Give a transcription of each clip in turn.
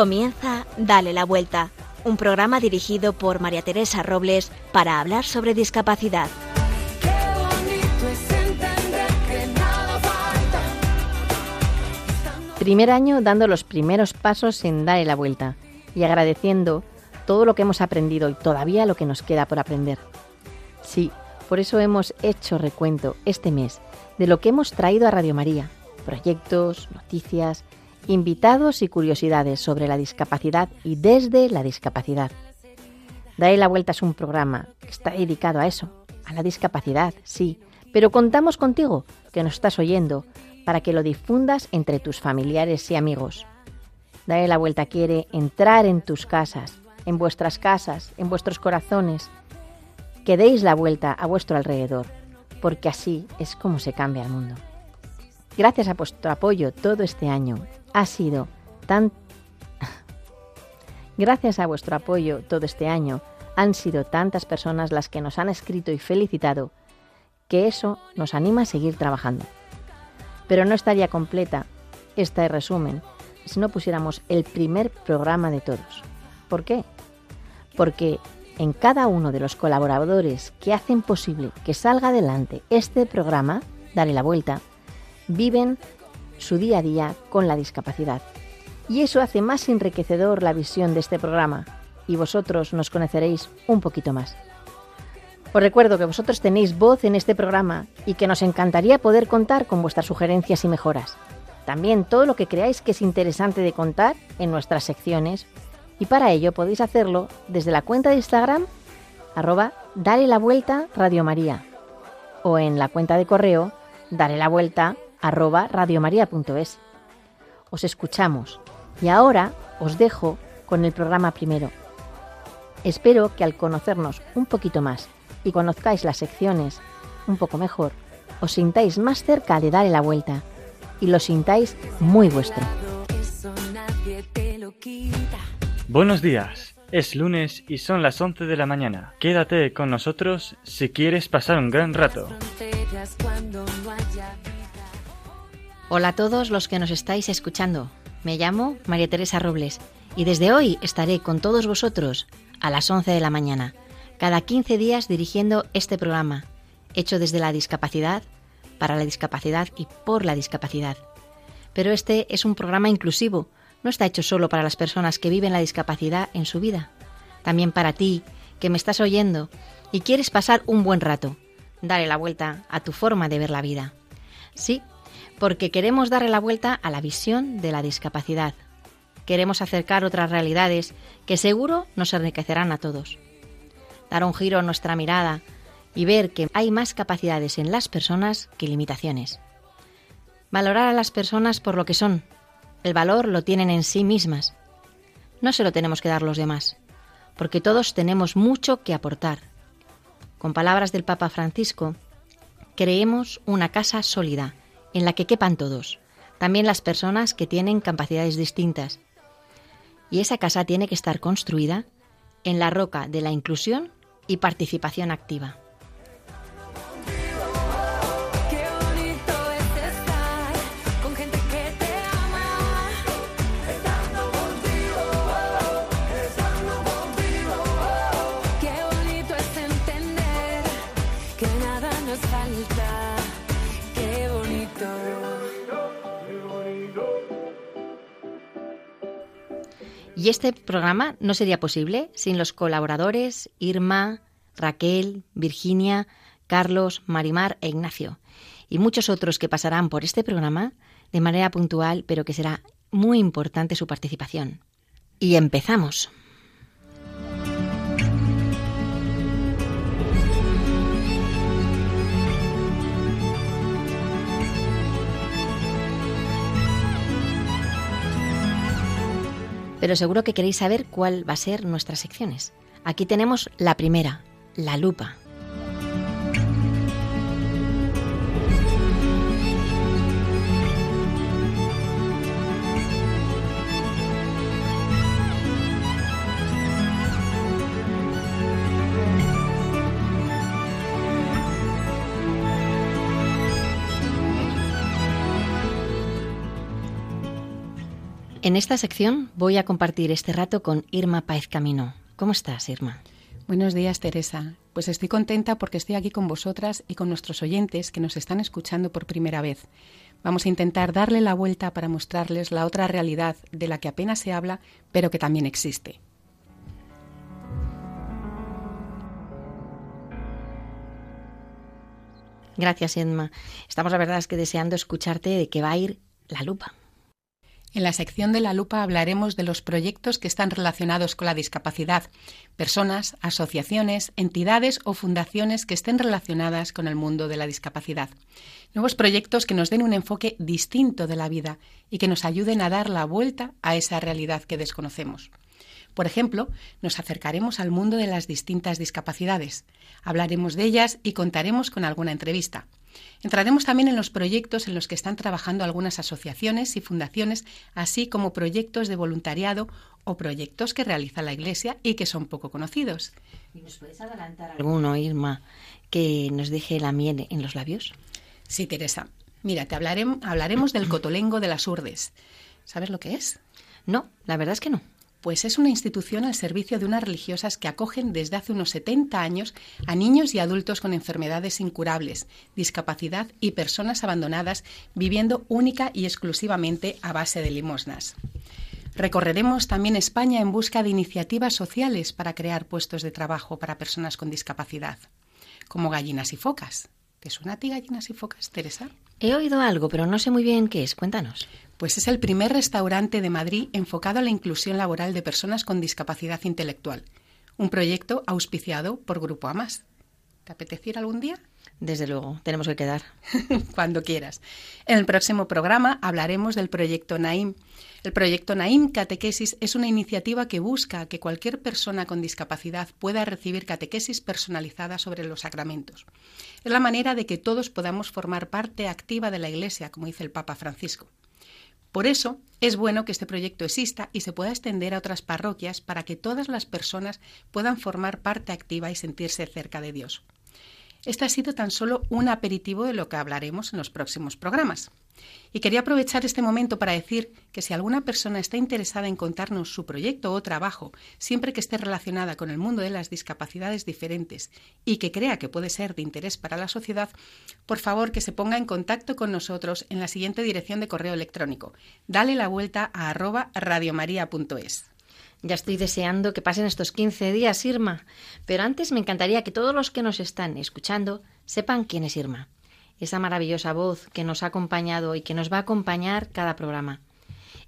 Comienza Dale la Vuelta, un programa dirigido por María Teresa Robles para hablar sobre discapacidad. Primer año dando los primeros pasos en Dale la Vuelta y agradeciendo todo lo que hemos aprendido y todavía lo que nos queda por aprender. Sí, por eso hemos hecho recuento este mes de lo que hemos traído a Radio María, proyectos, noticias, invitados y curiosidades sobre la discapacidad y desde la discapacidad. Dale la vuelta es un programa que está dedicado a eso, a la discapacidad, sí, pero contamos contigo, que nos estás oyendo, para que lo difundas entre tus familiares y amigos. Dale la vuelta quiere entrar en tus casas, en vuestras casas, en vuestros corazones, que deis la vuelta a vuestro alrededor, porque así es como se cambia el mundo. Gracias a vuestro apoyo todo este año ha sido tan... Gracias a vuestro apoyo todo este año han sido tantas personas las que nos han escrito y felicitado que eso nos anima a seguir trabajando. Pero no estaría completa este resumen si no pusiéramos el primer programa de todos. ¿Por qué? Porque en cada uno de los colaboradores que hacen posible que salga adelante este programa, Dale la Vuelta, viven su día a día con la discapacidad. Y eso hace más enriquecedor la visión de este programa y vosotros nos conoceréis un poquito más. Os recuerdo que vosotros tenéis voz en este programa y que nos encantaría poder contar con vuestras sugerencias y mejoras. También todo lo que creáis que es interesante de contar en nuestras secciones y para ello podéis hacerlo desde la cuenta de Instagram arroba dale la vuelta Radio María o en la cuenta de correo dale la vuelta arroba radiomaria.es. Os escuchamos y ahora os dejo con el programa primero. Espero que al conocernos un poquito más y conozcáis las secciones un poco mejor, os sintáis más cerca de darle la vuelta y lo sintáis muy vuestro. Buenos días. Es lunes y son las 11 de la mañana. Quédate con nosotros si quieres pasar un gran rato. Hola a todos los que nos estáis escuchando. Me llamo María Teresa Robles y desde hoy estaré con todos vosotros a las 11 de la mañana, cada 15 días dirigiendo este programa, hecho desde la discapacidad, para la discapacidad y por la discapacidad. Pero este es un programa inclusivo, no está hecho solo para las personas que viven la discapacidad en su vida, también para ti, que me estás oyendo y quieres pasar un buen rato, dale la vuelta a tu forma de ver la vida. Sí, porque queremos darle la vuelta a la visión de la discapacidad. Queremos acercar otras realidades que seguro nos enriquecerán a todos. Dar un giro a nuestra mirada y ver que hay más capacidades en las personas que limitaciones. Valorar a las personas por lo que son. El valor lo tienen en sí mismas. No se lo tenemos que dar los demás, porque todos tenemos mucho que aportar. Con palabras del Papa Francisco, creemos una casa sólida en la que quepan todos, también las personas que tienen capacidades distintas. Y esa casa tiene que estar construida en la roca de la inclusión y participación activa. Y este programa no sería posible sin los colaboradores Irma, Raquel, Virginia, Carlos, Marimar e Ignacio, y muchos otros que pasarán por este programa de manera puntual, pero que será muy importante su participación. Y empezamos. Pero seguro que queréis saber cuál va a ser nuestras secciones. Aquí tenemos la primera, la lupa. En esta sección voy a compartir este rato con Irma Paez Camino. ¿Cómo estás, Irma? Buenos días, Teresa. Pues estoy contenta porque estoy aquí con vosotras y con nuestros oyentes que nos están escuchando por primera vez. Vamos a intentar darle la vuelta para mostrarles la otra realidad de la que apenas se habla, pero que también existe. Gracias, Edma. Estamos, la verdad, es que deseando escucharte de qué va a ir la lupa. En la sección de la lupa hablaremos de los proyectos que están relacionados con la discapacidad, personas, asociaciones, entidades o fundaciones que estén relacionadas con el mundo de la discapacidad. Nuevos proyectos que nos den un enfoque distinto de la vida y que nos ayuden a dar la vuelta a esa realidad que desconocemos. Por ejemplo, nos acercaremos al mundo de las distintas discapacidades, hablaremos de ellas y contaremos con alguna entrevista. Entraremos también en los proyectos en los que están trabajando algunas asociaciones y fundaciones, así como proyectos de voluntariado o proyectos que realiza la Iglesia y que son poco conocidos. ¿Y nos puedes adelantar alguno, Irma, que nos deje la miel en los labios? Sí, Teresa. Mira, te hablaremos, hablaremos del cotolengo de las urdes. ¿Sabes lo que es? No, la verdad es que no. Pues es una institución al servicio de unas religiosas que acogen desde hace unos 70 años a niños y adultos con enfermedades incurables, discapacidad y personas abandonadas viviendo única y exclusivamente a base de limosnas. Recorreremos también España en busca de iniciativas sociales para crear puestos de trabajo para personas con discapacidad, como gallinas y focas. ¿Te suena a ti gallinas y focas, Teresa? He oído algo, pero no sé muy bien qué es. Cuéntanos. Pues es el primer restaurante de Madrid enfocado a la inclusión laboral de personas con discapacidad intelectual. Un proyecto auspiciado por Grupo Amas. ¿Te apetece ir algún día? Desde luego, tenemos que quedar. Cuando quieras. En el próximo programa hablaremos del proyecto Naim. El proyecto Naim Catequesis es una iniciativa que busca que cualquier persona con discapacidad pueda recibir catequesis personalizada sobre los sacramentos. Es la manera de que todos podamos formar parte activa de la Iglesia, como dice el Papa Francisco. Por eso es bueno que este proyecto exista y se pueda extender a otras parroquias para que todas las personas puedan formar parte activa y sentirse cerca de Dios. Este ha sido tan solo un aperitivo de lo que hablaremos en los próximos programas. Y quería aprovechar este momento para decir que si alguna persona está interesada en contarnos su proyecto o trabajo, siempre que esté relacionada con el mundo de las discapacidades diferentes y que crea que puede ser de interés para la sociedad, por favor que se ponga en contacto con nosotros en la siguiente dirección de correo electrónico. Dale la vuelta a arroba radiomaria.es. Ya estoy deseando que pasen estos 15 días, Irma. Pero antes me encantaría que todos los que nos están escuchando sepan quién es Irma esa maravillosa voz que nos ha acompañado y que nos va a acompañar cada programa.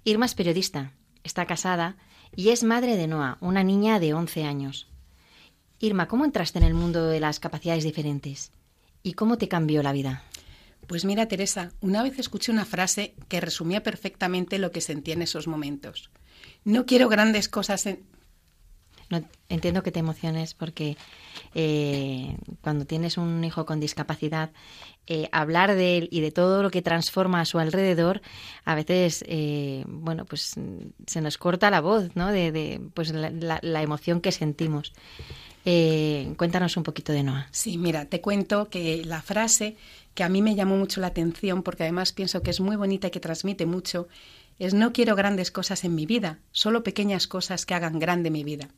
Irma es periodista, está casada y es madre de Noah, una niña de 11 años. Irma, ¿cómo entraste en el mundo de las capacidades diferentes? ¿Y cómo te cambió la vida? Pues mira, Teresa, una vez escuché una frase que resumía perfectamente lo que sentí en esos momentos. No quiero grandes cosas en... No, entiendo que te emociones porque eh, cuando tienes un hijo con discapacidad eh, hablar de él y de todo lo que transforma a su alrededor, a veces, eh, bueno, pues se nos corta la voz, ¿no? De, pues la, emoción que sentimos. Eh, cuéntanos un poquito de Noah. Sí, mira, te cuento que la frase que a mí me llamó mucho la atención, porque además pienso que es muy bonita y que transmite mucho, es no quiero grandes cosas en mi vida, solo pequeñas cosas que hagan grande mi vida.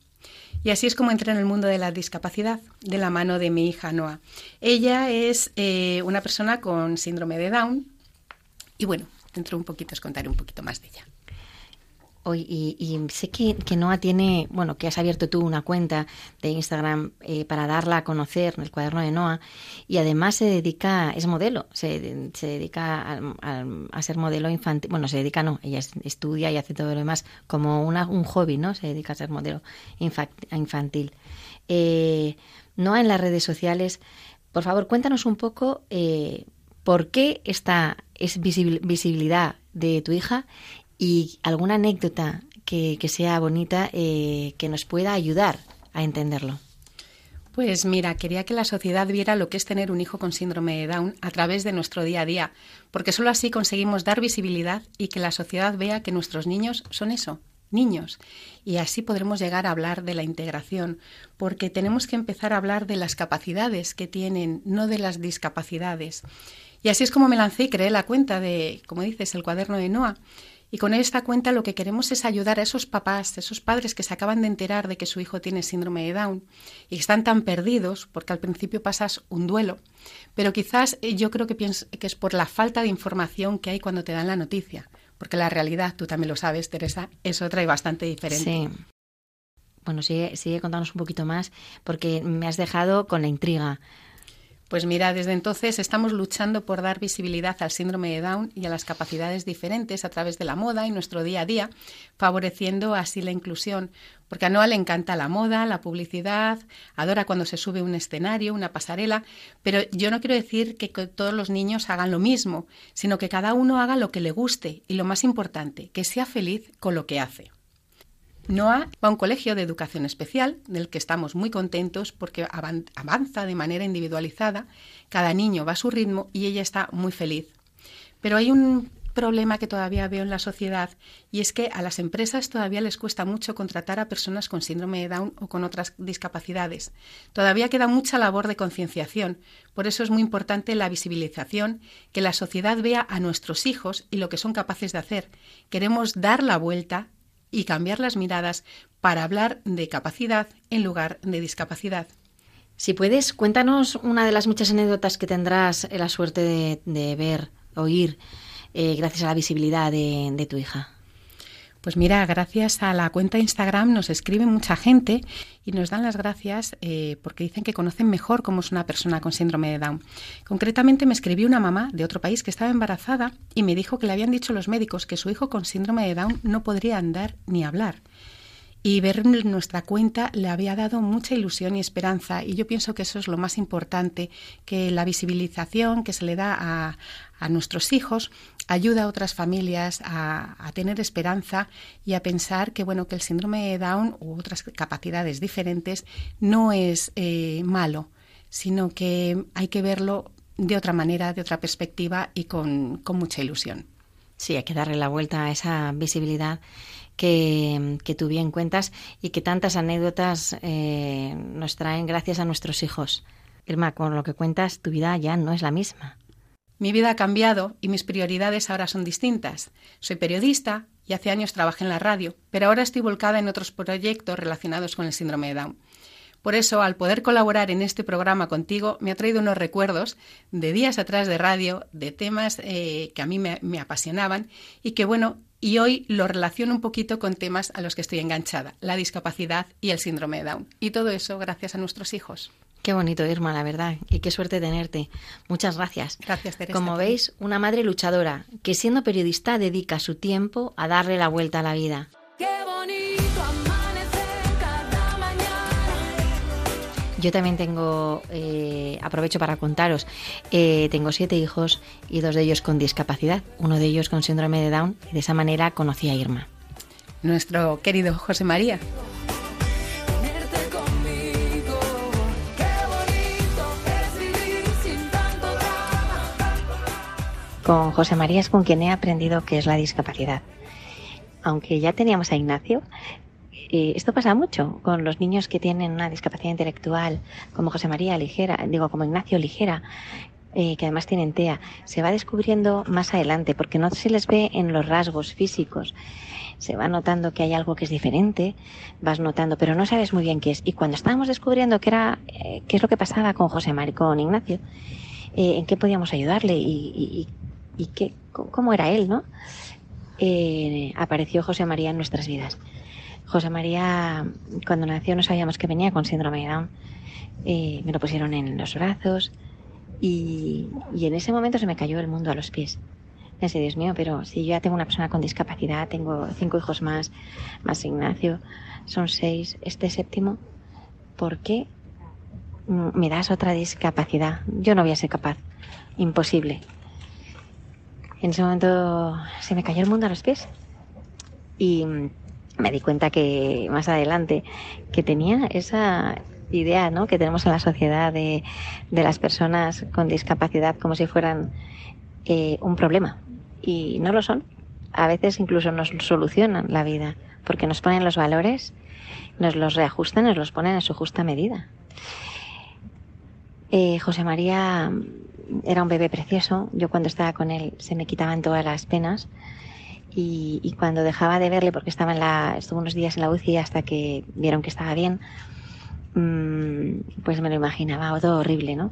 Y así es como entré en el mundo de la discapacidad, de la mano de mi hija Noa. Ella es eh, una persona con síndrome de Down y bueno, dentro de un poquito os contaré un poquito más de ella y, sé que, que, tiene, bueno, que has abierto tú una cuenta de Instagram eh, para darla a conocer, el cuaderno de Noa, y además se dedica, es modelo, se, se dedica a, ser modelo infantil, bueno, se dedica, no, ella estudia y hace todo lo demás como una, un hobby, ¿no? Se dedica a ser modelo infantil. Eh, Noa en las redes sociales, por favor, cuéntanos un poco eh, por qué esta es visibilidad de tu hija y alguna anécdota que, sea bonita eh, que nos pueda ayudar a entenderlo. Pues mira, quería que la sociedad viera lo que es tener un hijo con síndrome de Down a través de nuestro día a día, porque solo así conseguimos dar visibilidad y que la sociedad vea que nuestros niños son eso, niños. Y así podremos llegar a hablar de la integración, porque tenemos que empezar a hablar de las capacidades que tienen, no de las discapacidades. Y así es como me lancé y creé la cuenta de, como dices, el cuaderno de Noah Y con esta cuenta lo que queremos es ayudar a esos papás, esos padres que se acaban de enterar de que su hijo tiene síndrome de Down y están tan perdidos porque al principio pasas un duelo, pero quizás eh, yo creo que, que es por la falta de información que hay cuando te dan la noticia, porque la realidad, tú también lo sabes, Teresa, es otra y bastante diferente. Sí. Bueno, sigue, sigue contándonos un poquito más porque me has dejado con la intriga. Pues mira, desde entonces estamos luchando por dar visibilidad al síndrome de Down y a las capacidades diferentes a través de la moda y nuestro día a día, favoreciendo así la inclusión, porque a Noah le encanta la moda, la publicidad, adora cuando se sube un escenario, una pasarela, pero yo no quiero decir que todos los niños hagan lo mismo, sino que cada uno haga lo que le guste y lo más importante, que sea feliz con lo que hace. Noah va a un colegio de educación especial, del que estamos muy contentos porque avanza de manera individualizada, cada niño va a su ritmo y ella está muy feliz. Pero hay un problema que todavía veo en la sociedad y es que a las empresas todavía les cuesta mucho contratar a personas con síndrome de Down o con otras discapacidades. Todavía queda mucha labor de concienciación. Por eso es muy importante la visibilización, que la sociedad vea a nuestros hijos y lo que son capaces de hacer. Queremos dar la vuelta y cambiar las miradas para hablar de capacidad en lugar de discapacidad. Si puedes, cuéntanos una de las muchas anécdotas que tendrás la suerte de, ver, oír, eh, gracias a la visibilidad de tu hija. Pues mira, gracias a la cuenta Instagram nos escribe mucha gente y nos dan las gracias eh, porque dicen que conocen mejor cómo es una persona con síndrome de Down. Concretamente me escribió una mamá de otro país que estaba embarazada y me dijo que le habían dicho los médicos que su hijo con síndrome de Down no podría andar ni hablar y ver nuestra cuenta le había dado mucha ilusión y esperanza y yo pienso que eso es lo más importante, que la visibilización que se le da a, a nuestros hijos ayuda a otras familias a, tener esperanza y a pensar que bueno que el síndrome de Down u otras capacidades diferentes no es eh, malo, sino que hay que verlo de otra manera, de otra perspectiva y con, con mucha ilusión. Sí, hay que darle la vuelta a esa visibilidad que, que tú bien cuentas y que tantas anécdotas eh, nos traen gracias a nuestros hijos. Irma, con lo que cuentas, tu vida ya no es la misma. Mi vida ha cambiado y mis prioridades ahora son distintas. Soy periodista y hace años trabajé en la radio, pero ahora estoy volcada en otros proyectos relacionados con el síndrome de Down. Por eso, al poder colaborar en este programa contigo, me ha traído unos recuerdos de días atrás de radio, de temas eh, que a mí me, apasionaban y que, bueno, y hoy lo relaciono un poquito con temas a los que estoy enganchada, la discapacidad y el síndrome de Down. Y todo eso gracias a nuestros hijos. Qué bonito, Irma, la verdad. Y qué suerte tenerte. Muchas gracias. Gracias, Teresa. Como veis, una madre luchadora que siendo periodista dedica su tiempo a darle la vuelta a la vida. Qué bonito Yo también tengo, eh, aprovecho para contaros, eh, tengo siete hijos y dos de ellos con discapacidad, uno de ellos con síndrome de Down y de esa manera conocí a Irma. Nuestro querido José María. Con José María es con quien he aprendido qué es la discapacidad. Aunque ya teníamos a Ignacio, esto pasa mucho con los niños que tienen una discapacidad intelectual, como José María Ligera, digo, como Ignacio Ligera, eh, que además tienen TEA, se va descubriendo más adelante, porque no se les ve en los rasgos físicos. Se va notando que hay algo que es diferente, vas notando, pero no sabes muy bien qué es. Y cuando estábamos descubriendo qué era, eh, qué es lo que pasaba con José María, con Ignacio, eh, en qué podíamos ayudarle y, y, qué, cómo era él, ¿no? apareció José María en nuestras vidas. José María, cuando nació no sabíamos que venía con síndrome de Down. Eh, me lo pusieron en los brazos y, en ese momento se me cayó el mundo a los pies. Pensé, Dios mío, pero si yo ya tengo una persona con discapacidad, tengo cinco hijos más, más Ignacio, son seis, este séptimo, ¿por qué me das otra discapacidad? Yo no voy a ser capaz, imposible. En ese momento se me cayó el mundo a los pies y me di cuenta que más adelante que tenía esa idea ¿no? que tenemos en la sociedad de, las personas con discapacidad como si fueran eh, un problema y no lo son. A veces incluso nos solucionan la vida porque nos ponen los valores, nos los reajustan, nos los ponen en su justa medida. Eh, José María era un bebé precioso. Yo cuando estaba con él se me quitaban todas las penas Y, cuando dejaba de verle, porque estaba en la, estuvo unos días en la UCI hasta que vieron que estaba bien, mm, pues me lo imaginaba todo horrible, ¿no?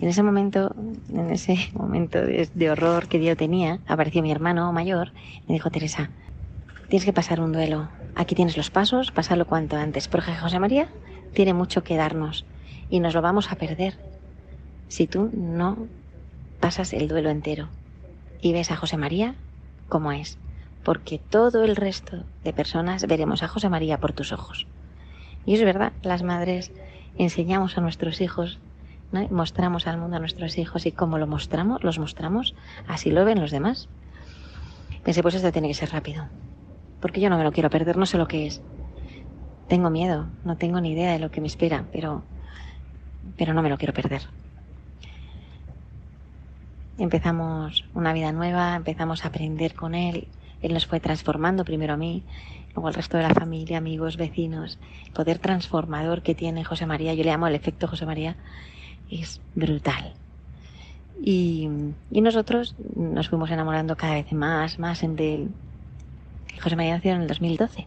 En ese momento, en ese momento de, horror que yo tenía, apareció mi hermano mayor y me dijo, Teresa, tienes que pasar un duelo. Aquí tienes los pasos, pasarlo cuanto antes. Porque José María tiene mucho que darnos y nos lo vamos a perder si tú no pasas el duelo entero y ves a José María como es. Porque todo el resto de personas veremos a José María por tus ojos. Y es verdad, las madres enseñamos a nuestros hijos mostramos al mundo a nuestros hijos y como lo mostramos, los mostramos, así lo ven los demás. Pensé, pues esto tiene que ser rápido, porque yo no me lo quiero perder, no sé lo que es. Tengo miedo, no tengo ni idea de lo que me espera, pero, pero no me lo quiero perder. Empezamos una vida nueva, empezamos a aprender con él, él nos fue transformando primero a mí, luego al resto de la familia, amigos, vecinos, el poder transformador que tiene José María, yo le llamo el efecto José María, es brutal. Y, nosotros nos fuimos enamorando cada vez más, más de él. José María nació en el 2012.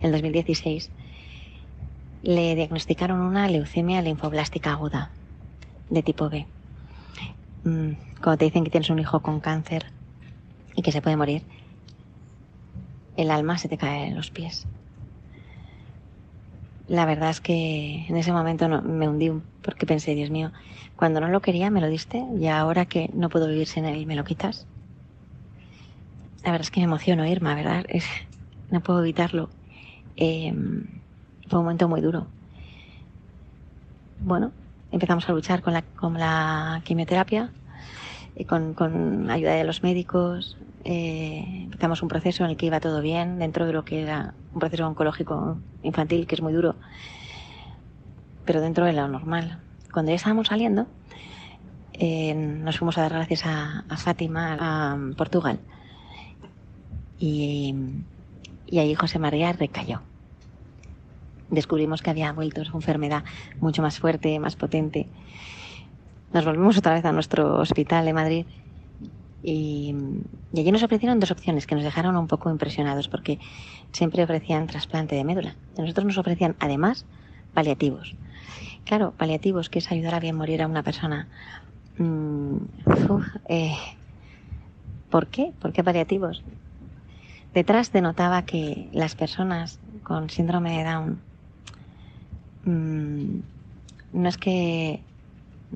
En el 2016 le diagnosticaron una leucemia linfoblástica aguda de tipo B. Mm, cuando te dicen que tienes un hijo con cáncer y que se puede morir, el alma se te cae en los pies la verdad es que en ese momento no, me hundí porque pensé, Dios mío, cuando no lo quería me lo diste y ahora que no puedo vivir sin él me lo quitas. La verdad es que me emociono, Irma, ¿verdad? no puedo evitarlo. Em, fue un momento muy duro. Bueno, empezamos a luchar con la, con la quimioterapia, y con, con ayuda de los médicos, eh, empezamos un proceso en el que iba todo bien dentro de lo que era un proceso oncológico infantil que es muy duro, pero dentro de lo normal. Cuando ya estábamos saliendo, eh, nos fuimos a dar gracias a, Fátima, a Portugal, y, y ahí José María recayó. Descubrimos que había vuelto su enfermedad mucho más fuerte, más potente. Nos volvimos otra vez a nuestro hospital de Madrid y, allí nos ofrecieron dos opciones que nos dejaron un poco impresionados porque siempre ofrecían trasplante de médula. A nosotros nos ofrecían además paliativos. Claro, paliativos, que es ayudar a bien morir a una persona. Mm, eh, ¿Por qué? ¿Por qué paliativos? Detrás denotaba que las personas con síndrome de Down mm, no es que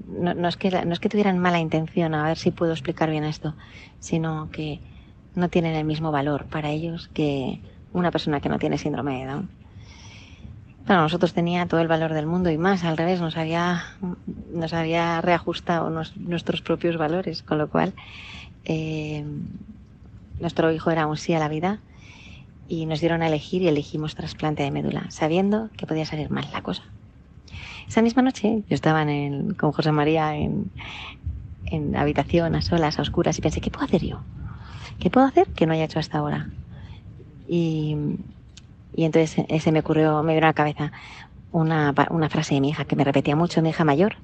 no, es que, no es que tuvieran mala intención, a ver si puedo explicar bien esto, sino que no tienen el mismo valor para ellos que una persona que no tiene síndrome de Down. Para nosotros tenía todo el valor del mundo y más, al revés, nos había, nos había reajustado nuestros propios valores, con lo cual eh, nuestro hijo era un sí a la vida y nos dieron a elegir y elegimos trasplante de médula, sabiendo que podía salir mal la cosa. Esa misma noche yo estaba en con José María en, en habitación, a solas, a oscuras, y pensé, ¿qué puedo hacer yo? ¿Qué puedo hacer que no haya hecho hasta ahora? Y, y entonces ese me ocurrió, me vino a la cabeza una, una frase de mi hija que me repetía mucho, mi hija mayor.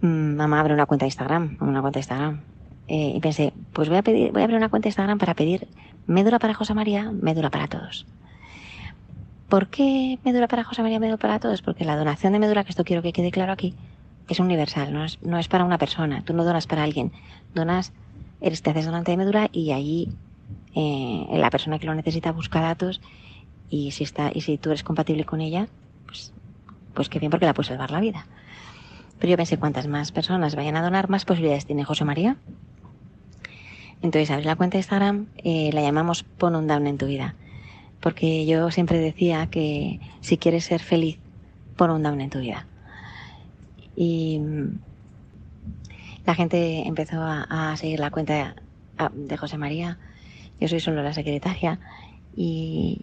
Mm, mamá, abre una cuenta de Instagram, una cuenta de Instagram. Eh, y pensé, pues voy a, pedir, voy a abrir una cuenta de Instagram para pedir médula para José María, médula para todos. ¿Por qué médula para José María, médula para todos? Porque la donación de médula, que esto quiero que quede claro aquí, es universal, no es, para una persona. Tú no donas para alguien, donas, eres, te haces donante de médula y ahí eh, la persona que lo necesita busca datos y si está y si tú eres compatible con ella, pues, pues qué bien porque la puedes salvar la vida. Pero yo pensé, cuantas más personas vayan a donar, más posibilidades tiene José María. Entonces abrí la cuenta de Instagram, eh, la llamamos Pon un down en tu vida porque yo siempre decía que si quieres ser feliz, pon un down en tu vida. Y mm, la gente empezó a, seguir la cuenta de, José María. Yo soy solo la secretaria y,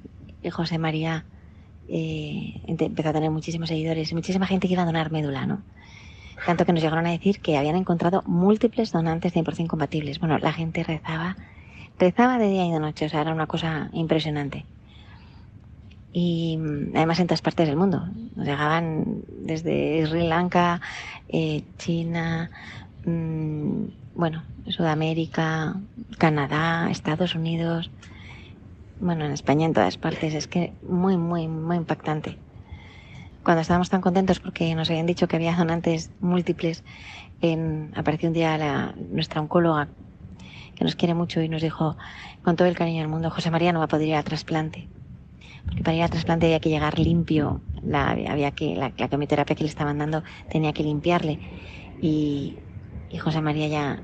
José María eh, empezó a tener muchísimos seguidores y muchísima gente que iba a donar médula, ¿no? Tanto que nos llegaron a decir que habían encontrado múltiples donantes 100% compatibles. Bueno, la gente rezaba, rezaba de día y de noche, o sea, era una cosa impresionante y mm, además en todas partes del mundo. Nos llegaban desde Sri Lanka, eh, China, mm, bueno, Sudamérica, Canadá, Estados Unidos, bueno, en España en todas partes. Es que muy, muy, muy impactante. Cuando estábamos tan contentos porque nos habían dicho que había donantes múltiples, en, apareció un día la, nuestra oncóloga que nos quiere mucho y nos dijo con todo el cariño del mundo, José María no va a poder ir a trasplante. Porque para ir a trasplante había que llegar limpio, la, había que, la, la quimioterapia que le estaban dando tenía que limpiarle. Y, y José María ya,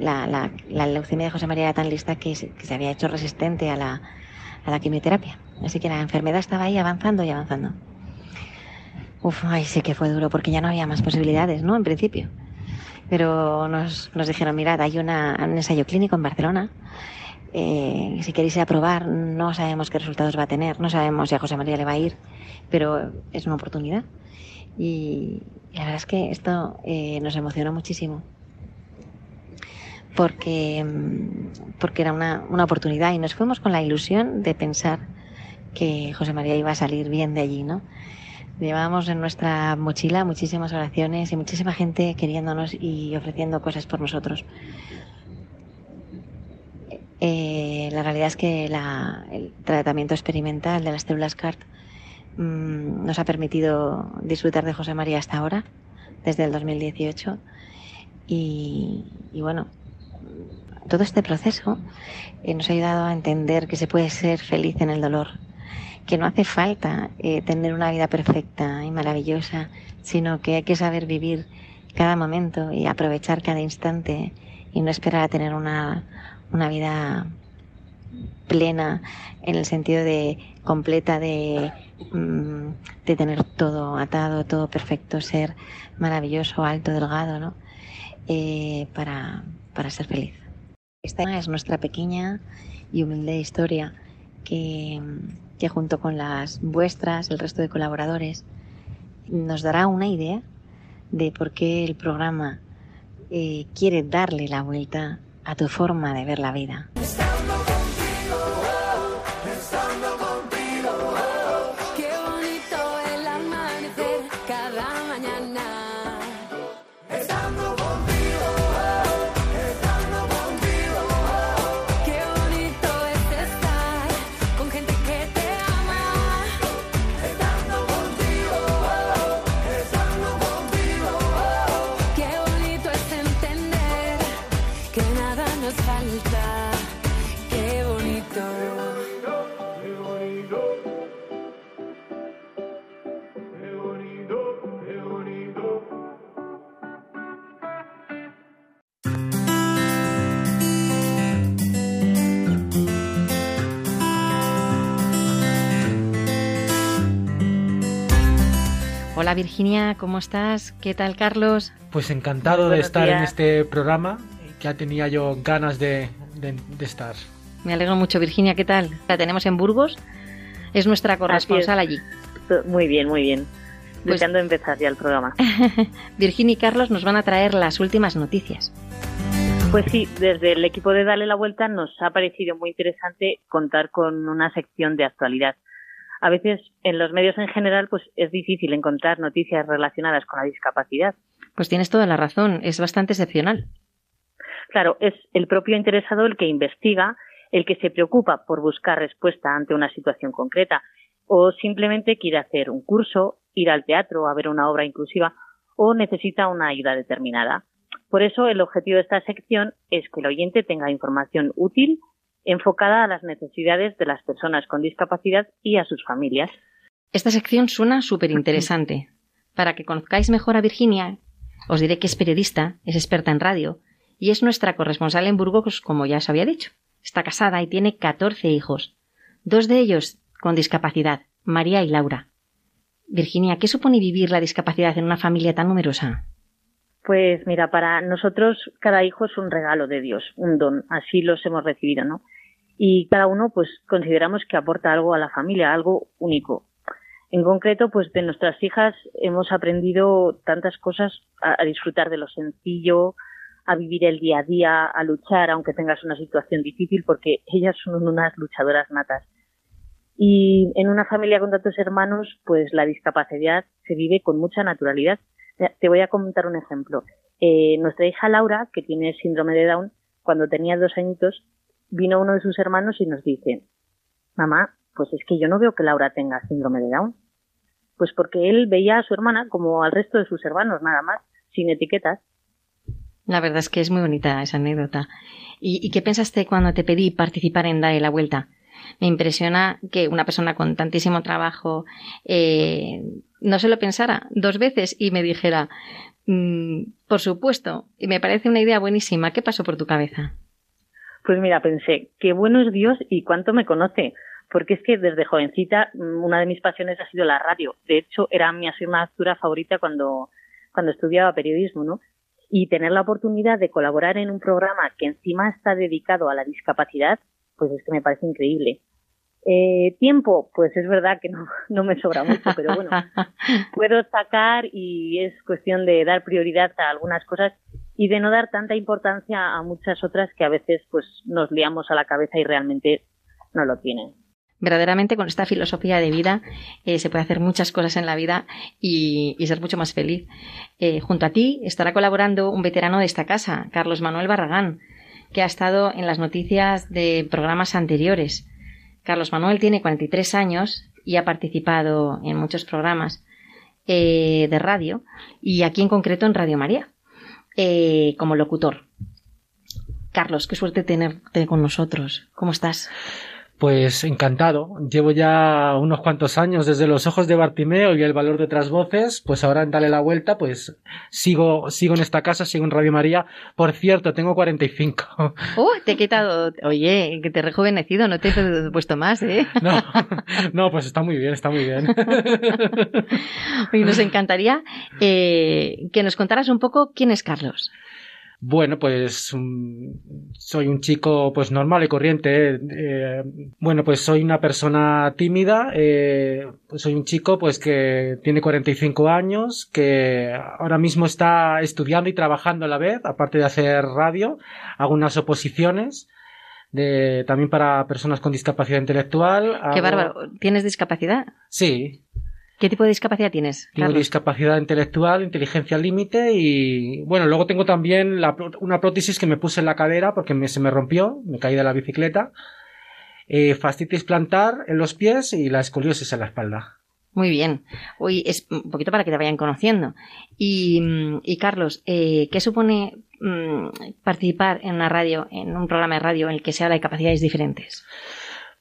la, la, la, leucemia de José María era tan lista que se, que se había hecho resistente a la, a la quimioterapia. Así que la enfermedad estaba ahí avanzando y avanzando. Uf, ay, sí que fue duro porque ya no había más posibilidades, ¿no? En principio. Pero nos, nos dijeron, mirad, hay una, un ensayo clínico en Barcelona. Eh, si queréis ir a probar, no sabemos qué resultados va a tener, no sabemos si a José María le va a ir, pero es una oportunidad. Y, la verdad es que esto eh, nos emocionó muchísimo. Porque, porque era una, una oportunidad y nos fuimos con la ilusión de pensar que José María iba a salir bien de allí, ¿no? Llevábamos en nuestra mochila muchísimas oraciones y muchísima gente queriéndonos y ofreciendo cosas por nosotros. Eh, la realidad es que la, el tratamiento experimental de las células CART mmm, nos ha permitido disfrutar de José María hasta ahora, desde el 2018. Y, y bueno, todo este proceso eh, nos ha ayudado a entender que se puede ser feliz en el dolor, que no hace falta eh, tener una vida perfecta y maravillosa, sino que hay que saber vivir cada momento y aprovechar cada instante y no esperar a tener una, una vida plena en el sentido de completa de, mm, de tener todo atado, todo perfecto, ser maravilloso, alto, delgado, ¿no? Eh, para, para ser feliz. Esta es nuestra pequeña y humilde historia que, que junto con las vuestras, el resto de colaboradores, nos dará una idea de por qué el programa eh, quiere darle la vuelta a tu forma de ver la vida. Hola Virginia, ¿cómo estás? ¿Qué tal Carlos? Pues encantado de estar días. en este programa, que ya tenía yo ganas de, de, de, estar. Me alegro mucho Virginia, ¿qué tal? La tenemos en Burgos, es nuestra corresponsal es. allí. Muy bien, muy bien. Pues... Deseando empezar ya el programa. Virginia y Carlos nos van a traer las últimas noticias. Pues sí, desde el equipo de Dale la Vuelta nos ha parecido muy interesante contar con una sección de actualidad a veces en los medios en general pues es difícil encontrar noticias relacionadas con la discapacidad. Pues tienes toda la razón, es bastante excepcional. Claro, es el propio interesado el que investiga, el que se preocupa por buscar respuesta ante una situación concreta o simplemente quiere hacer un curso, ir al teatro a ver una obra inclusiva o necesita una ayuda determinada. Por eso el objetivo de esta sección es que el oyente tenga información útil enfocada a las necesidades de las personas con discapacidad y a sus familias. Esta sección suena súper interesante. Para que conozcáis mejor a Virginia, os diré que es periodista, es experta en radio y es nuestra corresponsal en Burgos, como ya os había dicho. Está casada y tiene 14 hijos, dos de ellos con discapacidad, María y Laura. Virginia, ¿qué supone vivir la discapacidad en una familia tan numerosa? Pues mira, para nosotros cada hijo es un regalo de Dios, un don, así los hemos recibido, ¿no? Y cada uno pues consideramos que aporta algo a la familia, algo único. En concreto, pues de nuestras hijas hemos aprendido tantas cosas a, disfrutar de lo sencillo, a vivir el día a día, a luchar aunque tengas una situación difícil, porque ellas son unas luchadoras natas. Y en una familia con tantos hermanos, pues la discapacidad se vive con mucha naturalidad te voy a comentar un ejemplo. Eh, nuestra hija Laura, que tiene síndrome de Down, cuando tenía dos añitos, vino uno de sus hermanos y nos dice, mamá, pues es que yo no veo que Laura tenga síndrome de Down. Pues porque él veía a su hermana como al resto de sus hermanos, nada más, sin etiquetas. La verdad es que es muy bonita esa anécdota. ¿Y, qué pensaste cuando te pedí participar en Dale la Vuelta? Me impresiona que una persona con tantísimo trabajo eh, no se lo pensara dos veces y me dijera, mm, por supuesto, y me parece una idea buenísima. ¿Qué pasó por tu cabeza? Pues mira, pensé, qué bueno es Dios y cuánto me conoce, porque es que desde jovencita mm, una de mis pasiones ha sido la radio. De hecho, era mi asignatura favorita cuando, cuando estudiaba periodismo, ¿no? y tener la oportunidad de colaborar en un programa que encima está dedicado a la discapacidad, pues es que me parece increíble. Eh, tiempo, pues es verdad que no, no me sobra mucho, pero bueno, puedo sacar y es cuestión de dar prioridad a algunas cosas y de no dar tanta importancia a muchas otras que a veces pues nos liamos a la cabeza y realmente no lo tienen verdaderamente con esta filosofía de vida eh, se puede hacer muchas cosas en la vida y, ser mucho más feliz. Eh, junto a ti estará colaborando un veterano de esta casa, Carlos Manuel Barragán, que ha estado en las noticias de programas anteriores. Carlos Manuel tiene 43 años y ha participado en muchos programas eh, de radio y aquí en concreto en Radio María como locutor. Carlos, qué suerte tenerte con nosotros. ¿Cómo estás? Pues encantado. Llevo ya unos cuantos años desde los ojos de Bartimeo y el valor de otras voces. Pues ahora en Dale la Vuelta, pues sigo, sigo en esta casa, sigo en Radio María. Por cierto, tengo 45. ¡Oh! Te he quitado. Oye, que te he rejuvenecido, no te he puesto más, ¿eh? No, no, pues está muy bien, está muy bien. Y nos encantaría eh, que nos contaras un poco quién es Carlos. Bueno, pues soy un chico pues normal y corriente. Eh, bueno, pues soy una persona tímida. Eh, pues soy un chico pues que tiene 45 años, que ahora mismo está estudiando y trabajando a la vez, aparte de hacer radio, hago unas oposiciones. De, también para personas con discapacidad intelectual. Qué bárbaro. ¿Tienes discapacidad? Sí. ¿Qué tipo de discapacidad tienes? Tengo discapacidad intelectual, inteligencia límite y bueno, luego tengo también una prótesis que me puse en la cadera porque se me rompió, me caí de la bicicleta, eh, fascitis plantar en los pies y la escoliosis en la espalda. Muy bien. Hoy es un poquito para que te vayan conociendo. Y, Carlos, eh, ¿qué supone mm, participar en una radio, en un programa de radio en el que se habla de capacidades diferentes?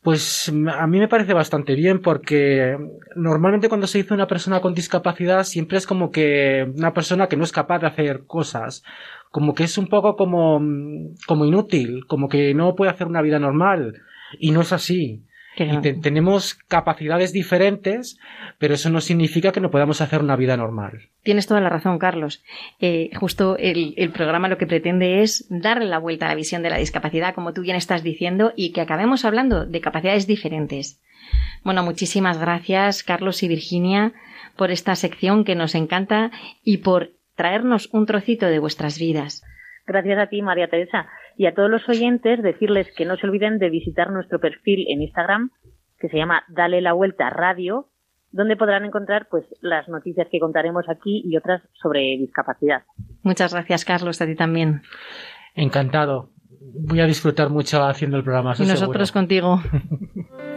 Pues a mí me parece bastante bien porque normalmente cuando se dice una persona con discapacidad siempre es como que una persona que no es capaz de hacer cosas, como que es un poco como, como inútil, como que no puede hacer una vida normal. Y no es así tenemos capacidades diferentes, pero eso no significa que no podamos hacer una vida normal. Tienes toda la razón, Carlos. Eh, justo el, el, programa lo que pretende es darle la vuelta a la visión de la discapacidad, como tú bien estás diciendo, y que acabemos hablando de capacidades diferentes. Bueno, muchísimas gracias, Carlos y Virginia, por esta sección que nos encanta y por traernos un trocito de vuestras vidas. Gracias a ti, María Teresa. Y a todos los oyentes decirles que no se olviden de visitar nuestro perfil en Instagram, que se llama Dale la Vuelta Radio, donde podrán encontrar pues las noticias que contaremos aquí y otras sobre discapacidad. Muchas gracias, Carlos, a ti también. Encantado. Voy a disfrutar mucho haciendo el programa. Y nosotros contigo.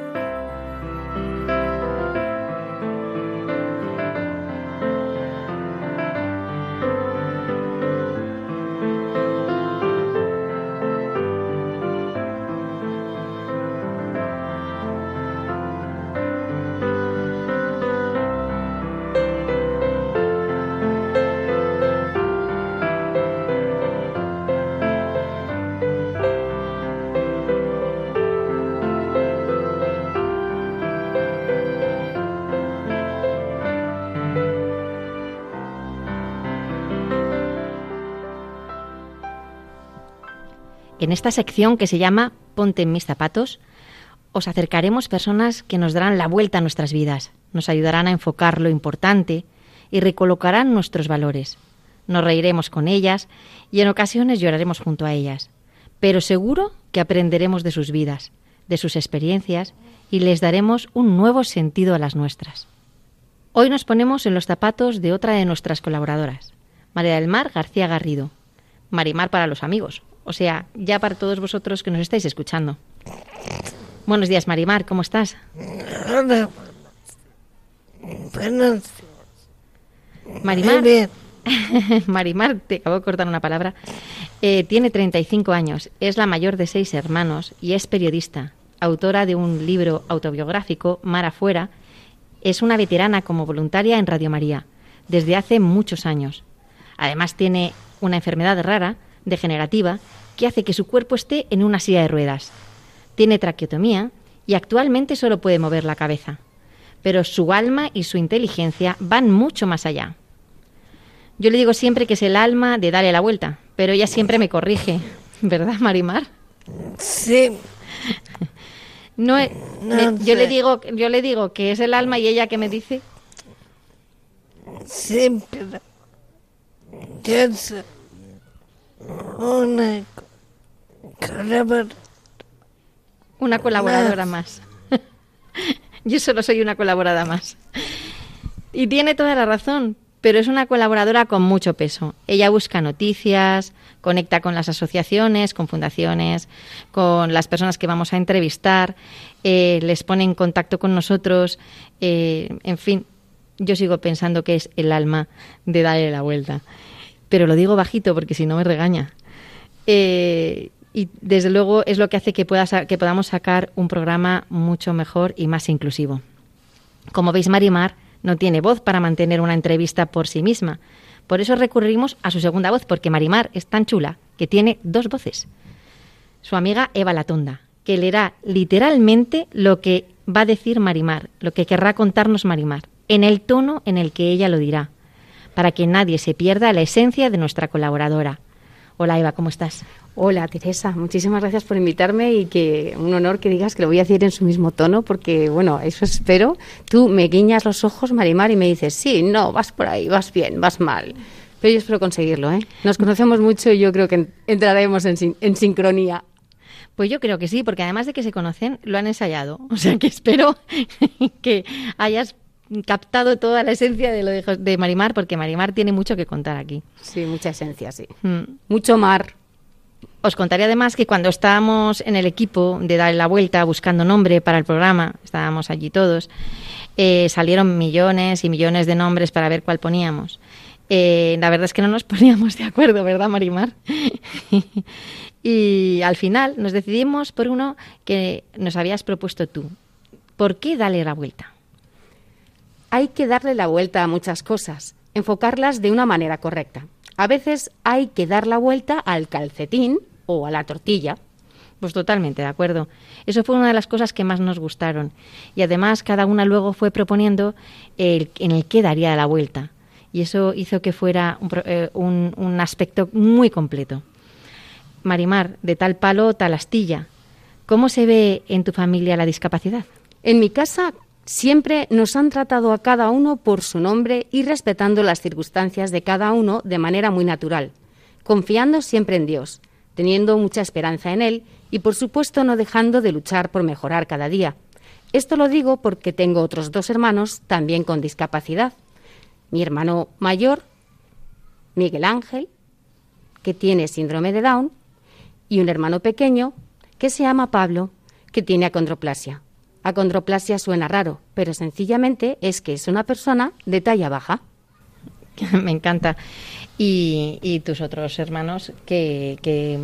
En esta sección que se llama Ponte en mis zapatos, os acercaremos personas que nos darán la vuelta a nuestras vidas, nos ayudarán a enfocar lo importante y recolocarán nuestros valores. Nos reiremos con ellas y en ocasiones lloraremos junto a ellas, pero seguro que aprenderemos de sus vidas, de sus experiencias y les daremos un nuevo sentido a las nuestras. Hoy nos ponemos en los zapatos de otra de nuestras colaboradoras, María del Mar García Garrido, Marimar para los amigos, O sea, ya para todos vosotros que nos estáis escuchando. Buenos días, Marimar, ¿cómo estás? Marimar. Marimar, te acabo de cortar una palabra. Eh, tiene 35 años, es la mayor de seis hermanos y es periodista, autora de un libro autobiográfico, Mar Afuera. Es una veterana como voluntaria en Radio María desde hace muchos años. Además tiene una enfermedad rara, degenerativa, que hace que su cuerpo esté en una silla de ruedas. Tiene traqueotomía y actualmente solo puede mover la cabeza. Pero su alma y su inteligencia van mucho más allá. Yo le digo siempre que es el alma de darle la vuelta, pero ella siempre me corrige, ¿verdad, Marimar? Sí. No, es- No me- yo le digo, yo le digo que es el alma y ella que me dice, Siempre. Yo una colaboradora. una colaboradora más. Yo solo soy una colaborada más. Y tiene toda la razón, pero es una colaboradora con mucho peso. Ella busca noticias, conecta con las asociaciones, con fundaciones, con las personas que vamos a entrevistar, eh, les pone en contacto con nosotros, eh, en fin, yo sigo pensando que es el alma de darle la vuelta. Pero lo digo bajito porque si no me regaña. Eh, y desde luego es lo que hace que, pueda que podamos sacar un programa mucho mejor y más inclusivo. Como veis, Marimar no tiene voz para mantener una entrevista por sí misma. Por eso recurrimos a su segunda voz, porque Marimar es tan chula que tiene dos voces. Su amiga Eva Latonda, que leerá literalmente lo que va a decir Marimar, lo que querrá contarnos Marimar, en el tono en el que ella lo dirá, para que nadie se pierda la esencia de nuestra colaboradora. Hola Eva, ¿cómo estás? Hola Teresa, muchísimas gracias por invitarme y que un honor que digas que lo voy a decir en su mismo tono porque bueno, eso espero. Tú me guiñas los ojos, Marimar, y me dices, sí, no, vas por ahí, vas bien, vas mal. Pero yo espero conseguirlo, ¿eh? Nos conocemos mucho y yo creo que en- entraremos en, sin- en sincronía. Pues yo creo que sí, porque además de que se conocen, lo han ensayado. O sea que espero que hayas captado toda la esencia de lo de, Marimar, porque Marimar tiene mucho que contar aquí. Sí, mucha esencia, sí. Mm. Mucho mar. Os contaré además que cuando estábamos en el equipo de dar la vuelta buscando nombre para el programa, estábamos allí todos, eh, salieron millones y millones de nombres para ver cuál poníamos. Eh, la verdad es que no nos poníamos de acuerdo, ¿verdad, Marimar? y al final nos decidimos por uno que nos habías propuesto tú. ¿Por qué darle la vuelta? Hay que darle la vuelta a muchas cosas, enfocarlas de una manera correcta. A veces hay que dar la vuelta al calcetín o a la tortilla. Pues totalmente, de acuerdo. Eso fue una de las cosas que más nos gustaron. Y además cada una luego fue proponiendo el, en el que daría la vuelta. Y eso hizo que fuera eh, un- un aspecto muy completo. Marimar, de tal palo, tal astilla. ¿Cómo se ve en tu familia la discapacidad? En mi casa siempre nos han tratado a cada uno por su nombre y respetando las circunstancias de cada uno de manera muy natural, confiando siempre en Dios, teniendo mucha esperanza en Él y por supuesto no dejando de luchar por mejorar cada día. Esto lo digo porque tengo otros dos hermanos también con discapacidad. Mi hermano mayor, Miguel Ángel, que tiene síndrome de Down, y un hermano pequeño que se llama Pablo, que tiene acondroplasia. Acondroplasia suena raro, pero sencillamente es que es una persona de talla baja. Me encanta. Y, y tus otros hermanos que, que,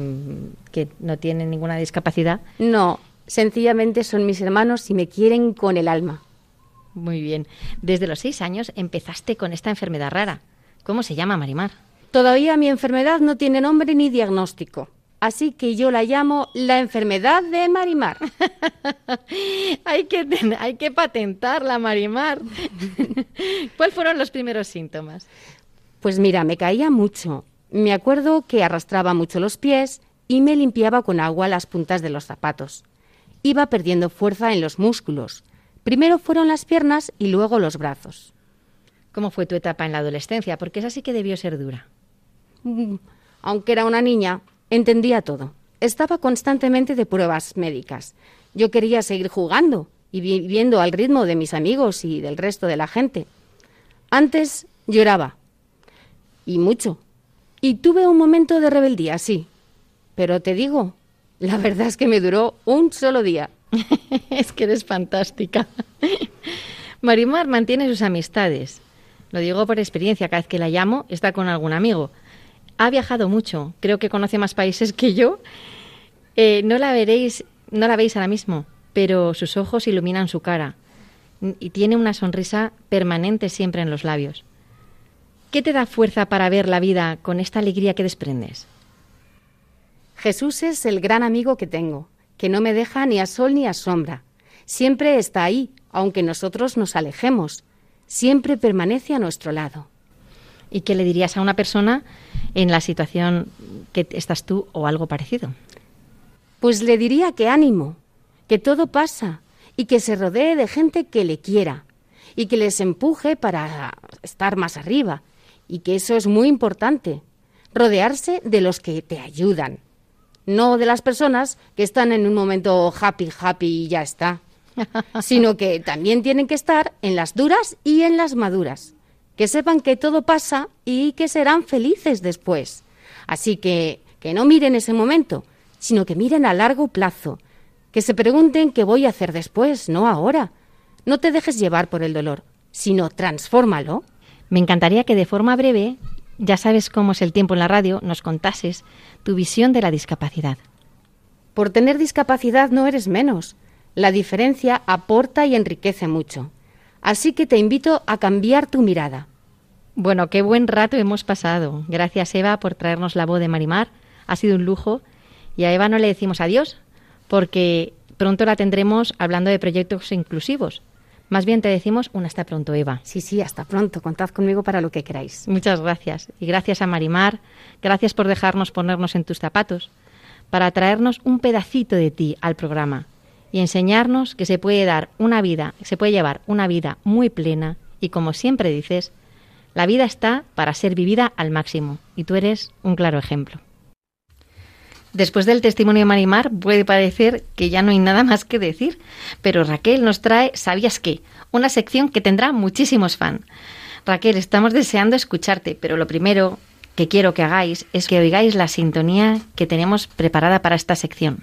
que no tienen ninguna discapacidad. No, sencillamente son mis hermanos y me quieren con el alma. Muy bien. Desde los seis años empezaste con esta enfermedad rara. ¿Cómo se llama, Marimar? Todavía mi enfermedad no tiene nombre ni diagnóstico, así que yo la llamo la enfermedad de Marimar. hay, que, ten- hay que patentarla, Marimar. ¿Cuáles fueron los primeros síntomas? Pues mira, me caía mucho. Me acuerdo que arrastraba mucho los pies y me limpiaba con agua las puntas de los zapatos. Iba perdiendo fuerza en los músculos. Primero fueron las piernas y luego los brazos. ¿Cómo fue tu etapa en la adolescencia? Porque esa sí que debió ser dura. Mm, Aunque era una niña, entendía todo. Estaba constantemente de pruebas médicas. Yo quería seguir jugando y viviendo al ritmo de mis amigos y del resto de la gente. Antes lloraba. Y mucho. Y tuve un momento de rebeldía, sí. pero te digo, la verdad es que me duró un solo día. es que eres fantástica. Marimar mantiene sus amistades. Lo digo por experiencia, cada vez que la llamo está con algún amigo. Ha viajado mucho, creo que conoce más países que yo. Eh, no la veréis, no la veis ahora mismo, pero sus ojos iluminan su cara y tiene una sonrisa permanente siempre en los labios. ¿Qué te da fuerza para ver la vida con esta alegría que desprendes? Jesús es el gran amigo que tengo, que no me deja ni a sol ni a sombra. Siempre está ahí, aunque nosotros nos alejemos. Siempre permanece a nuestro lado. ¿Y qué le dirías a una persona en la situación que estás tú o algo parecido? Pues le diría que ánimo, que todo pasa y que se rodee de gente que le quiera y que les empuje para estar más arriba y que eso es muy importante, rodearse de los que te ayudan, no de las personas que están en un momento happy, happy y ya está, sino que también tienen que estar en las duras y en las maduras, que sepan que todo pasa y que serán felices después. Así que que no miren ese momento, sino que miren a largo plazo, que se pregunten qué voy a hacer después, no ahora. No te dejes llevar por el dolor, sino transfórmalo. Me encantaría que de forma breve, ya sabes cómo es el tiempo en la radio, nos contases tu visión de la discapacidad. Por tener discapacidad no eres menos. La diferencia aporta y enriquece mucho. Así que te invito a cambiar tu mirada. Bueno, qué buen rato hemos pasado. Gracias Eva por traernos la voz de Marimar. Ha sido un lujo. Y a Eva no le decimos adiós, porque pronto la tendremos hablando de proyectos inclusivos. Más bien te decimos un hasta pronto, Eva. Sí, sí, hasta pronto. Contad conmigo para lo que queráis. Muchas gracias. Y gracias a Marimar. Gracias por dejarnos ponernos en tus zapatos para traernos un pedacito de ti al programa y enseñarnos que se puede dar una vida, se puede llevar una vida muy plena y como siempre dices, la vida está para ser vivida al máximo y tú eres un claro ejemplo. Después del testimonio de Marimar puede parecer que ya no hay nada más que decir, pero Raquel nos trae ¿Sabías qué? Una sección que tendrá muchísimos fans. Raquel, estamos deseando escucharte, pero lo primero que quiero que hagáis es que oigáis la sintonía que tenemos preparada para esta sección.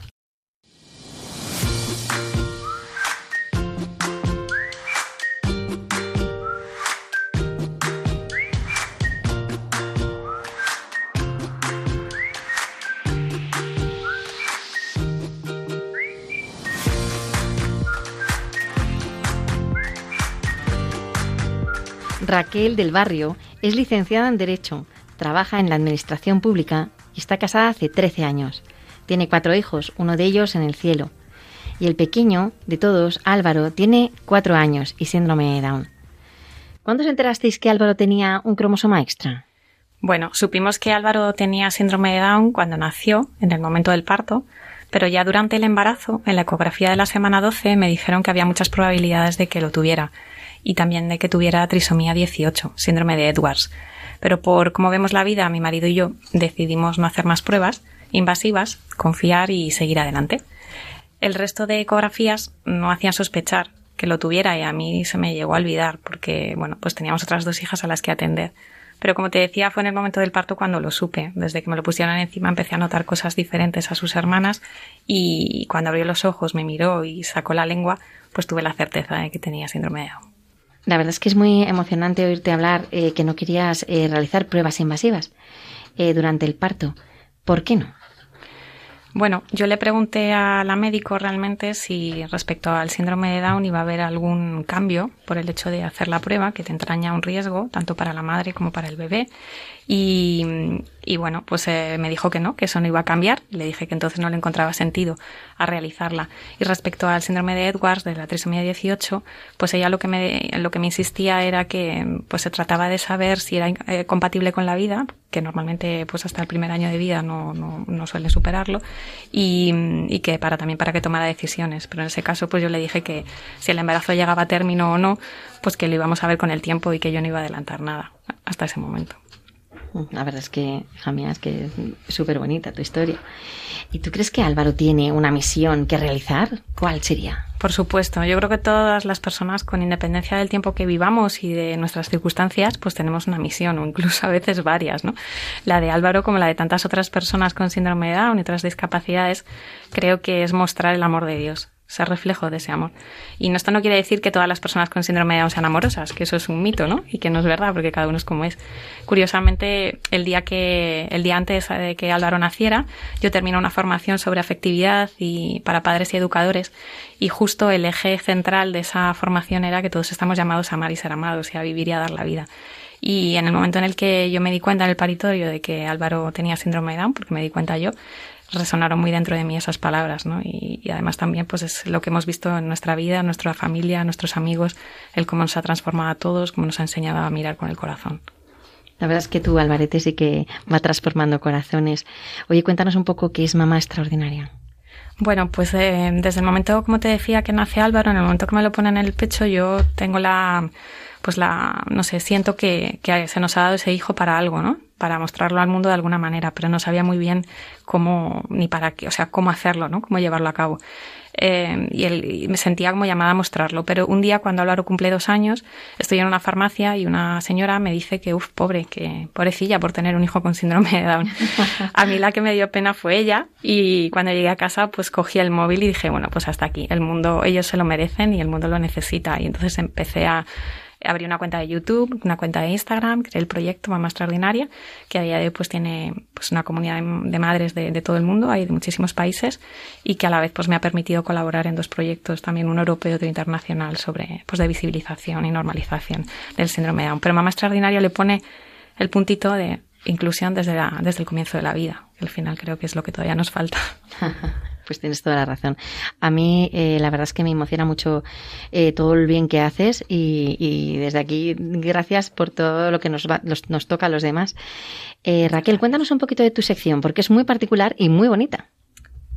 Raquel del Barrio es licenciada en Derecho, trabaja en la Administración Pública y está casada hace 13 años. Tiene cuatro hijos, uno de ellos en el cielo. Y el pequeño de todos, Álvaro, tiene cuatro años y síndrome de Down. ¿Cuándo os enterasteis que Álvaro tenía un cromosoma extra? Bueno, supimos que Álvaro tenía síndrome de Down cuando nació, en el momento del parto, pero ya durante el embarazo, en la ecografía de la semana 12, me dijeron que había muchas probabilidades de que lo tuviera y también de que tuviera trisomía 18, síndrome de Edwards. Pero por cómo vemos la vida, mi marido y yo decidimos no hacer más pruebas invasivas, confiar y seguir adelante. El resto de ecografías no hacían sospechar que lo tuviera y a mí se me llegó a olvidar porque, bueno, pues teníamos otras dos hijas a las que atender. Pero como te decía, fue en el momento del parto cuando lo supe. Desde que me lo pusieron encima empecé a notar cosas diferentes a sus hermanas y cuando abrió los ojos, me miró y sacó la lengua, pues tuve la certeza de que tenía síndrome de Down. La verdad es que es muy emocionante oírte hablar eh, que no querías eh, realizar pruebas invasivas eh, durante el parto. ¿Por qué no? Bueno, yo le pregunté a la médico realmente si respecto al síndrome de Down iba a haber algún cambio por el hecho de hacer la prueba, que te entraña un riesgo tanto para la madre como para el bebé. Y, y bueno, pues eh, me dijo que no, que eso no iba a cambiar. Le dije que entonces no le encontraba sentido a realizarla. Y respecto al síndrome de Edwards, de la trisomía 18, pues ella lo que me, lo que me insistía era que pues se trataba de saber si era eh, compatible con la vida, que normalmente pues hasta el primer año de vida no, no, no suele superarlo, y, y que para también para que tomara decisiones. Pero en ese caso pues yo le dije que si el embarazo llegaba a término o no, pues que lo íbamos a ver con el tiempo y que yo no iba a adelantar nada hasta ese momento. La verdad es que, hija es que es súper bonita tu historia. ¿Y tú crees que Álvaro tiene una misión que realizar? ¿Cuál sería? Por supuesto, yo creo que todas las personas, con independencia del tiempo que vivamos y de nuestras circunstancias, pues tenemos una misión, o incluso a veces varias, ¿no? La de Álvaro, como la de tantas otras personas con síndrome de Down y otras discapacidades, creo que es mostrar el amor de Dios ser reflejo de ese amor. Y esto no quiere decir que todas las personas con síndrome de Down sean amorosas, que eso es un mito, ¿no? Y que no es verdad, porque cada uno es como es. Curiosamente, el día que, el día antes de que Álvaro naciera, yo terminé una formación sobre afectividad y para padres y educadores, y justo el eje central de esa formación era que todos estamos llamados a amar y ser amados y a vivir y a dar la vida. Y en el momento en el que yo me di cuenta en el paritorio de que Álvaro tenía síndrome de Down, porque me di cuenta yo, resonaron muy dentro de mí esas palabras, ¿no? Y, además también, pues es lo que hemos visto en nuestra vida, en nuestra familia, en nuestros amigos, el cómo nos ha transformado a todos, cómo nos ha enseñado a mirar con el corazón. La verdad es que tú, Alvarete, sí que va transformando corazones. Oye, cuéntanos un poco qué es Mamá Extraordinaria. Bueno, pues eh, desde el momento, como te decía, que nace Álvaro, en el momento que me lo ponen en el pecho, yo tengo la, pues la, no sé, siento que, que se nos ha dado ese hijo para algo, ¿no? para mostrarlo al mundo de alguna manera, pero no sabía muy bien cómo, ni para qué, o sea, cómo hacerlo, ¿no? Cómo llevarlo a cabo. Eh, y, él, me sentía como llamada a mostrarlo. Pero un día, cuando Álvaro cumple dos años, estoy en una farmacia y una señora me dice que, uff, pobre, que pobrecilla por tener un hijo con síndrome de Down. a mí la que me dio pena fue ella y cuando llegué a casa, pues cogí el móvil y dije, bueno, pues hasta aquí. El mundo, ellos se lo merecen y el mundo lo necesita. Y entonces empecé a abrí una cuenta de YouTube, una cuenta de Instagram, creé el proyecto Mamá Extraordinaria, que a día de hoy pues tiene pues una comunidad de, madres de, de, todo el mundo, hay de muchísimos países, y que a la vez pues me ha permitido colaborar en dos proyectos, también uno europeo y otro internacional, sobre pues de visibilización y normalización del síndrome de Down. Pero Mamá Extraordinaria le pone el puntito de inclusión desde, la, desde el comienzo de la vida, al final creo que es lo que todavía nos falta. Pues tienes toda la razón. A mí, eh, la verdad es que me emociona mucho eh, todo el bien que haces y, desde aquí, gracias por todo lo que nos, nos toca a los demás. Eh, Raquel, cuéntanos un poquito de tu sección, porque es muy particular y muy bonita.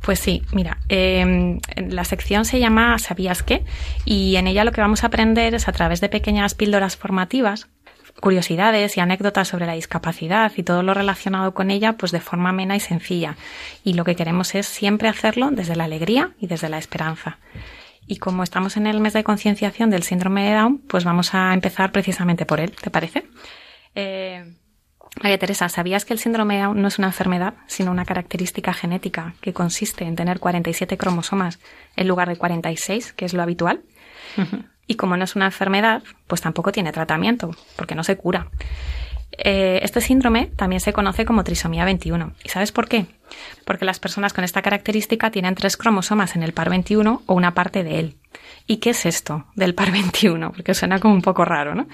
Pues sí, mira, eh, la sección se llama ¿Sabías qué? Y en ella lo que vamos a aprender es a través de pequeñas píldoras formativas curiosidades y anécdotas sobre la discapacidad y todo lo relacionado con ella, pues de forma amena y sencilla. Y lo que queremos es siempre hacerlo desde la alegría y desde la esperanza. Y como estamos en el mes de concienciación del síndrome de Down, pues vamos a empezar precisamente por él, ¿te parece? Eh, María Teresa, ¿sabías que el síndrome de Down no es una enfermedad, sino una característica genética que consiste en tener 47 cromosomas en lugar de 46, que es lo habitual? Y como no es una enfermedad, pues tampoco tiene tratamiento, porque no se cura. Eh, este síndrome también se conoce como trisomía 21. ¿Y sabes por qué? Porque las personas con esta característica tienen tres cromosomas en el par 21 o una parte de él. ¿Y qué es esto del par 21? Porque suena como un poco raro, ¿no?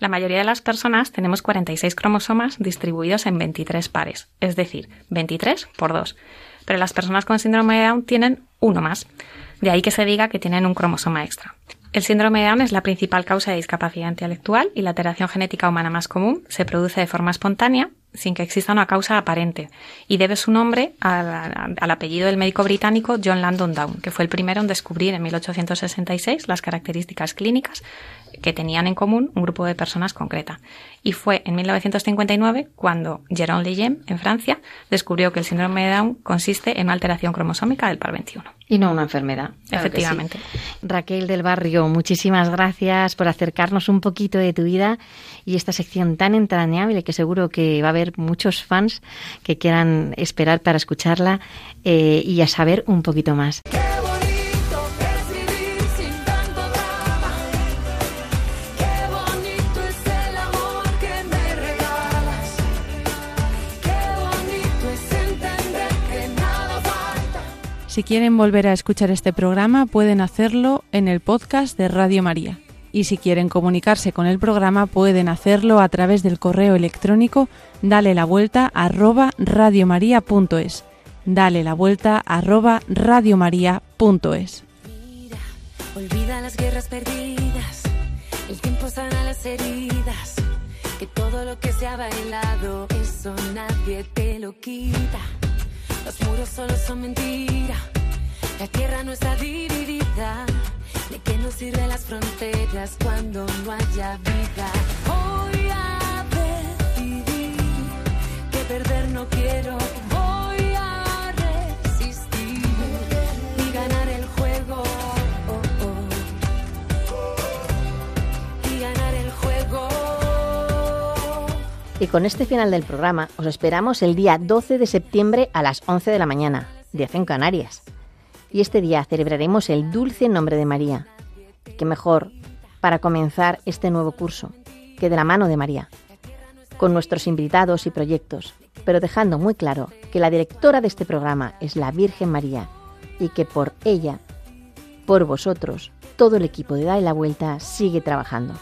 La mayoría de las personas tenemos 46 cromosomas distribuidos en 23 pares, es decir, 23 por 2. Pero las personas con síndrome de Down tienen uno más. De ahí que se diga que tienen un cromosoma extra. El síndrome de Down es la principal causa de discapacidad intelectual y la alteración genética humana más común. Se produce de forma espontánea, sin que exista una causa aparente, y debe su nombre al, apellido del médico británico John Landon Down, que fue el primero en descubrir en 1866 las características clínicas que tenían en común un grupo de personas concreta. Y fue en 1959 cuando Jérôme Lejeune, en Francia, descubrió que el síndrome de Down consiste en una alteración cromosómica del par 21. Y no una enfermedad. Efectivamente. Raquel del Barrio, muchísimas gracias por acercarnos un poquito de tu vida y esta sección tan entrañable que seguro que va a haber muchos fans que quieran esperar para escucharla eh, y a saber un poquito más. Si quieren volver a escuchar este programa, pueden hacerlo en el podcast de Radio María. Y si quieren comunicarse con el programa, pueden hacerlo a través del correo electrónico dale la vuelta arroba radiomaria.es. Dale la vuelta arroba radiomaria.es. Mira, olvida las guerras perdidas, el tiempo sana las heridas, que todo lo que se ha bailado, eso nadie te lo quita. Los muros solo son mentira. La tierra no está dividida. ¿De qué nos sirven las fronteras cuando no haya vida? Voy a decidir que perder no quiero. Voy Y con este final del programa os esperamos el día 12 de septiembre a las 11 de la mañana, 10 en Canarias. Y este día celebraremos el dulce nombre de María. Qué mejor para comenzar este nuevo curso que de la mano de María, con nuestros invitados y proyectos, pero dejando muy claro que la directora de este programa es la Virgen María y que por ella, por vosotros, todo el equipo de Dae la Vuelta sigue trabajando.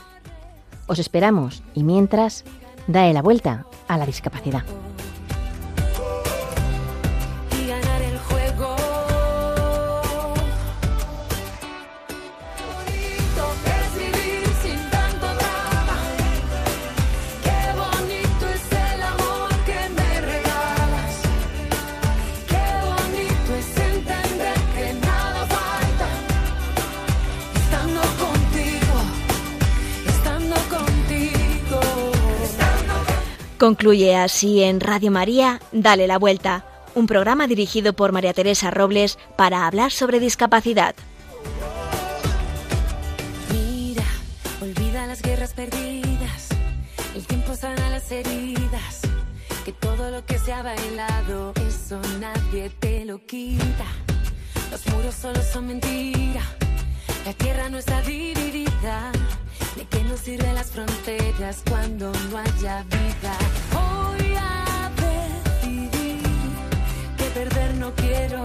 Os esperamos y mientras, Dae la Vuelta a la discapacidad. Concluye así en Radio María, Dale la Vuelta, un programa dirigido por María Teresa Robles para hablar sobre discapacidad. Mira, olvida las guerras perdidas. El tiempo sana las heridas. Que todo lo que se ha bailado, eso nadie te lo quita. Los muros solo son mentira. La tierra no está dividida. ¿De qué nos sirven las fronteras cuando no haya vida? Voy a decidir que perder no quiero.